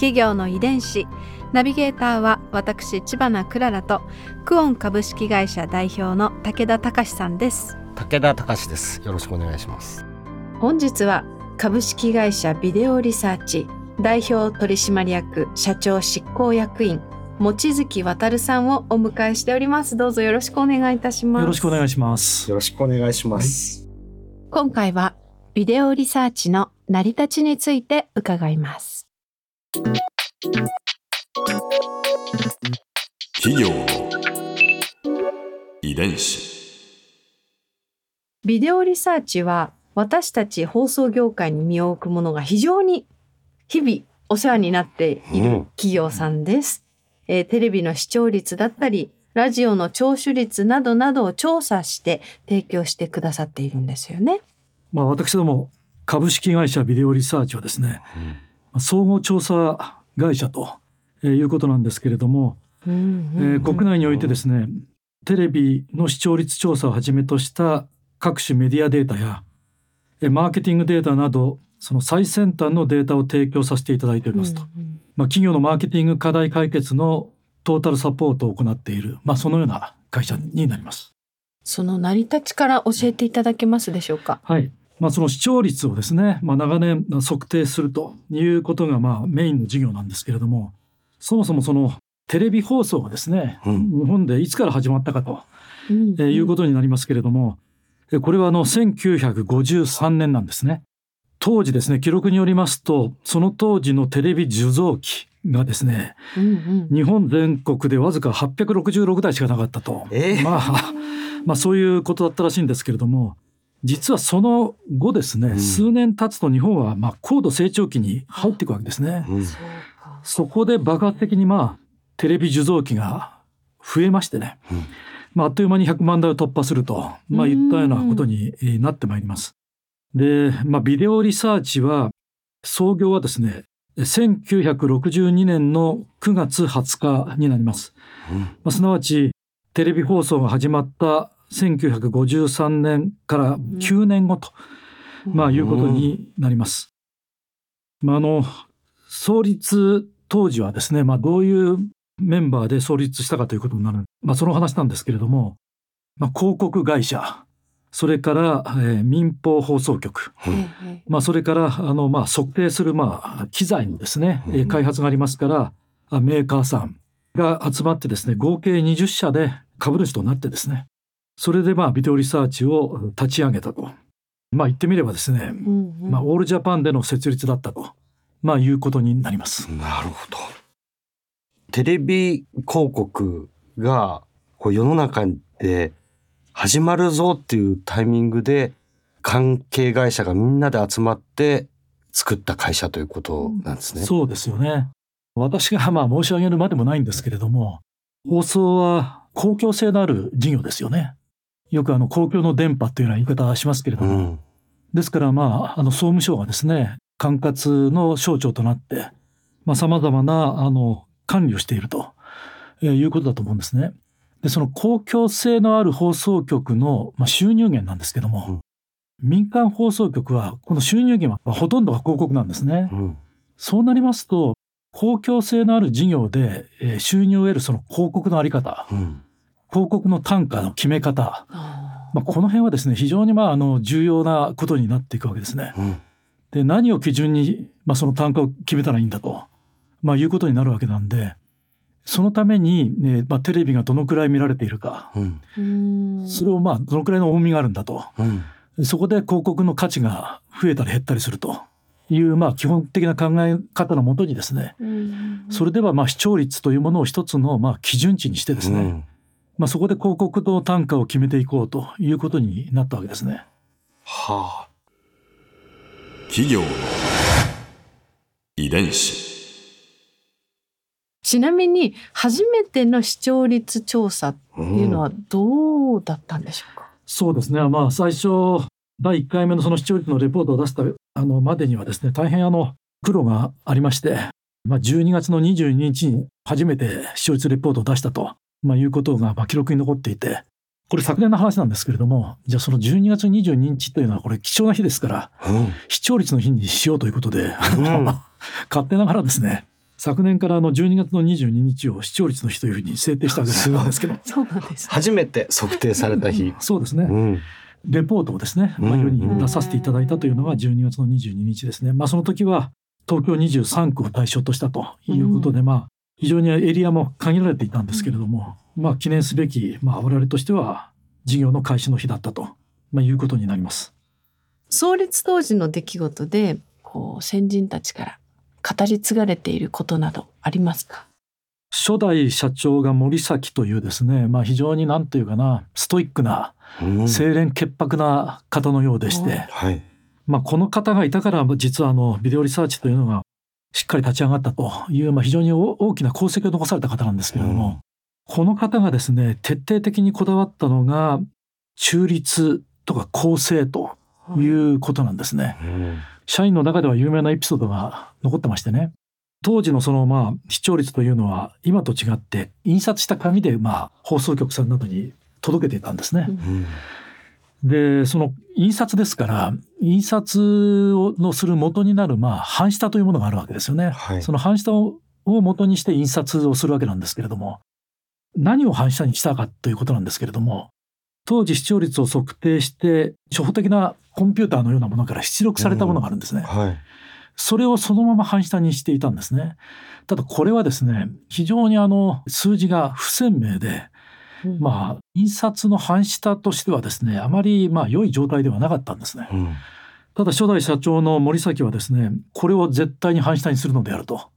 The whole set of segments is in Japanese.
企業の遺伝子。ナビゲーターは私千葉なクララとクオン株式会社代表の武田隆さんです。武田隆です。よろしくお願いします。本日は株式会社ビデオリサーチ代表取締役社長執行役員望月渉さんをお迎えしております。どうぞよろしくお願いいたします。よろしくお願いします。よろしくお願いします、今回はビデオリサーチの成り立ちについて伺います企業の遺伝子。ビデオリサーチは私たち放送業界に身を置くものが非常に日々お世話になっている企業さんです、えーテレビの視聴率だったりラジオの聴取率などなどを調査して提供してくださっているんですよね。まあ私ども株式会社ビデオリサーチはですね、まあ総合調査会社とえーいうことなんですけれども、うんうんえー国内においてですね、テレビの視聴率調査をはじめとした各種メディアデータやえーマーケティングデータなどその最先端のデータを提供させていただいておりますと、うんうんまあ、企業のマーケティング課題解決のトータルサポートを行っている、まあ、そのような会社になります。その成り立ちから教えていただけますでしょうか？はい。まあ、その視聴率をですね、まあ、長年測定するということがまあメインの事業なんですけれども、そもそもそのテレビ放送がですね、うん日本でいつから始まったかと、うんえーいうことになりますけれども、えーこれはあの1953年なんですね。当時ですね、記録によりますと、その当時のテレビ受像機がですね、うんうん日本全国でわずか866台しかなかったと。えーまあ、まあそういうことだったらしいんですけれども、実はその後ですね、うん数年経つと日本はまあ高度成長期に入っていくわけですね。うんそこで爆発的にまあテレビ受像機が増えましてね、うんまあ、あっという間に100万台を突破すると、まあ、いったようなことにえーなってまいります。で、まあ、ビデオリサーチは創業はですね1962年の9月20日になります。うんまあ、すなわちテレビ放送が始まった1953年から9年後と、まあ、いうことになります。まあ、あの創立当時はですね、まあ、どういうメンバーで創立したかということになる、まあ、その話なんですけれども、まあ、広告会社それから、えー民放放送局、ええまあ、それからあの、まあ、測定する、まあ、機材のですね、開発がありますからあメーカーさんが集まってですね合計20社で株主となってですねそれでまあビデオリサーチを立ち上げたとまあ言ってみればですね、うんうんまあ、オールジャパンでの設立だったと、まあ、いうことになります。なるほどテレビ広告がこう世の中で始まるぞっていうタイミングで関係会社がみんなで集まって作った会社ということなんですね。そうですよね。私がまあ申し上げるまでもないんですけれども、放送は公共性のある事業ですよね。よくあの公共の電波というような言い方はしますけれども、うん。ですからまあ、あの総務省がですね、管轄の省庁となって、まあ様々なあの管理をしていると、えーいうことだと思うんですね。で、その公共性のある放送局の、まあ、収入源なんですけども、うん。民間放送局はこの収入源はほとんどが広告なんですね。うん。そうなりますと、公共性のある事業で、えー収入を得るその広告のあり方、うん広告の単価の決め方、あまあ、この辺はですね、非常にまああの重要なことになっていくわけですね。うん。で、何を基準に、まあ、その単価を決めたらいいんだと、まあ、いうことになるわけなんで、そのために、ねまあ、テレビがどのくらい見られているか、うん。それをまあどのくらいの重みがあるんだと、うん。そこで広告の価値が増えたり減ったりすると。いう、まあ、基本的な考え方のもとにですね、うん。それではまあ視聴率というものを一つのまあ基準値にしてですね、うんまあ、そこで広告の単価を決めていこうということになったわけですね。はあ企業の遺伝子ちなみに初めての視聴率調査っていうのはどうだったんでしょうか、そうですね。まあ最初第1回目のその視聴率のレポートを出したあのまでにはですね大変あの苦労がありまして、まあ、12月の22日に初めて視聴率レポートを出したと、まあ、いうことがまあ記録に残っていてこれ昨年の話なんですけれどもじゃあその12月22日というのはこれ貴重な日ですからうん。視聴率の日にしようということで、うん。勝手ながらですね昨年からあの12月の22日を視聴率の日というふうに制定したわけなんですけど。そうなんです、初めて測定された日。そうですね、うん。レポートをですね、まあ、うん世に出させていただいたというのが12月の22日ですね。まあ、その時は東京23区を対象としたということで、まあ、非常にエリアも限られていたんですけれども、まあ、記念すべき、まあ、我々としては事業の開始の日だったと、まあ、いうことになります。創立当時の出来事でこう先人たちから語り継がれていることなどありますか？初代社長が森崎というですね、まあ、非常になんというかな、ストイックな、うん清廉潔白な方のようでして、はい。まあ、この方がいたから実はあのビデオリサーチというのがしっかり立ち上がったという、まあ、非常に大大きな功績を残された方なんですけれども、うんこの方がですね徹底的にこだわったのが中立とか公正ということなんですね。うん社員の中では有名なエピソードが残ってましてね当時のそのまあ視聴率というのは今と違って印刷した紙でまあ放送局さんなどに届けていたんですね。うんでその印刷ですから印刷をのする元になるまあ版下というものがあるわけですよね。はいその版下をを元にして印刷をするわけなんですけれども何を版下にしたかということなんですけれども当時視聴率を測定して初歩的なコンピューターのようなものから出力されたものがあるんですね。はい。それをそのまま版下にしていたんですね。ただこれはですね非常にあの数字が不鮮明でまあ印刷の版下としてはですねあまりまあ良い状態ではなかったんですね。うんただ初代社長の森崎はですねこれを絶対に版下にするのであると。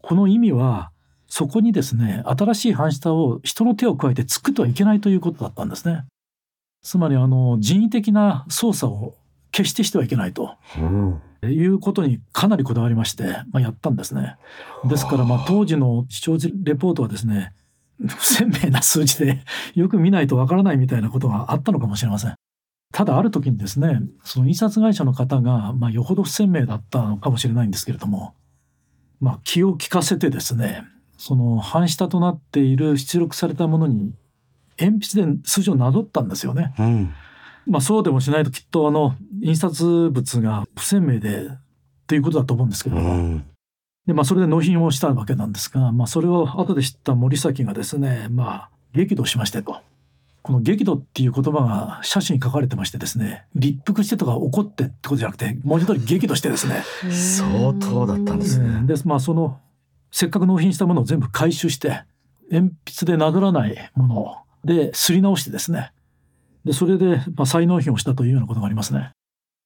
この意味はそこにですね新しい版下を人の手を加えて作ってはいけないということだったんですね。つまりあの人為的な操作を決してしてはいけないとうんいうことにかなりこだわりまして、まあ、やったんですね。ですからまあ当時の視聴レポートはですね不鮮明な数字でよく見ないとわからないみたいなことがあったのかもしれません。ただある時にですねその印刷会社の方が、まあ、よほど不鮮明だったのかもしれないんですけれども、まあ、気を利かせてですねその版下となっている出力されたものに鉛筆で数字をなぞったんですよね。うんまあそうでもしないときっとあの印刷物が不鮮明でっていうことだと思うんですけうども、んでまあそれで納品をしたわけなんですが、まあそれを後で知った森崎がですね、まあ激怒しましてと。この激怒っていう言葉が写真に書かれてましてですね、立腹してとか怒ってってことじゃなくて、文字通り激怒してですね、相当だったんですね。でまあそのせっかく納品したものを全部回収して鉛筆でなぞらないもので擦り直してですねでそれで、まあ、再納品をしたというようなことがありますね。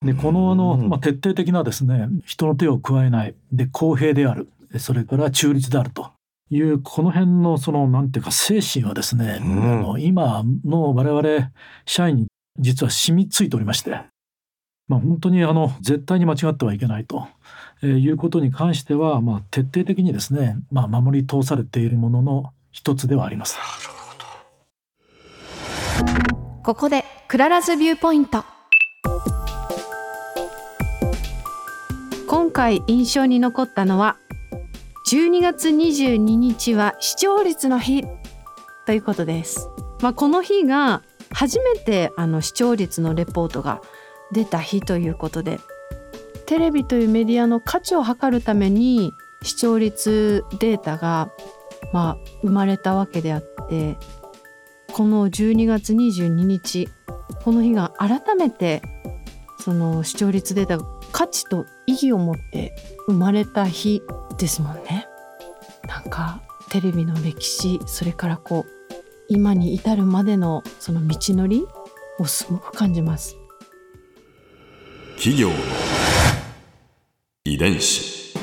でこのあの、うん。まあ、徹底的なですね人の手を加えない。で公平である。それから中立であると。いうこの辺のそのなんていうか精神はですね、うん。あの今の我々社員に実は染みついておりまして、まあ、本当にあの絶対に間違ってはいけないと、えーいうことに関しては、まあ、徹底的にですね、まあ、守り通されているものの一つではあります。ここで Clara's Viewpoint 今回印象に残ったのは12月22日は視聴率の日ということです、まあ、この日が初めてあの視聴率のレポートが出た日ということでテレビというメディアの価値を測るために視聴率データがまあ生まれたわけであってこの12月22日この日が改めてその視聴率データが価値と意義を持って生まれた日ですもんね。なんかテレビの歴史それからこう今に至るまでのその道のりをすごく感じます。企業の遺伝子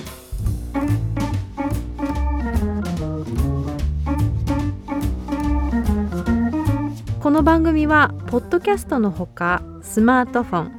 この番組はポッドキャストのほかスマートフォン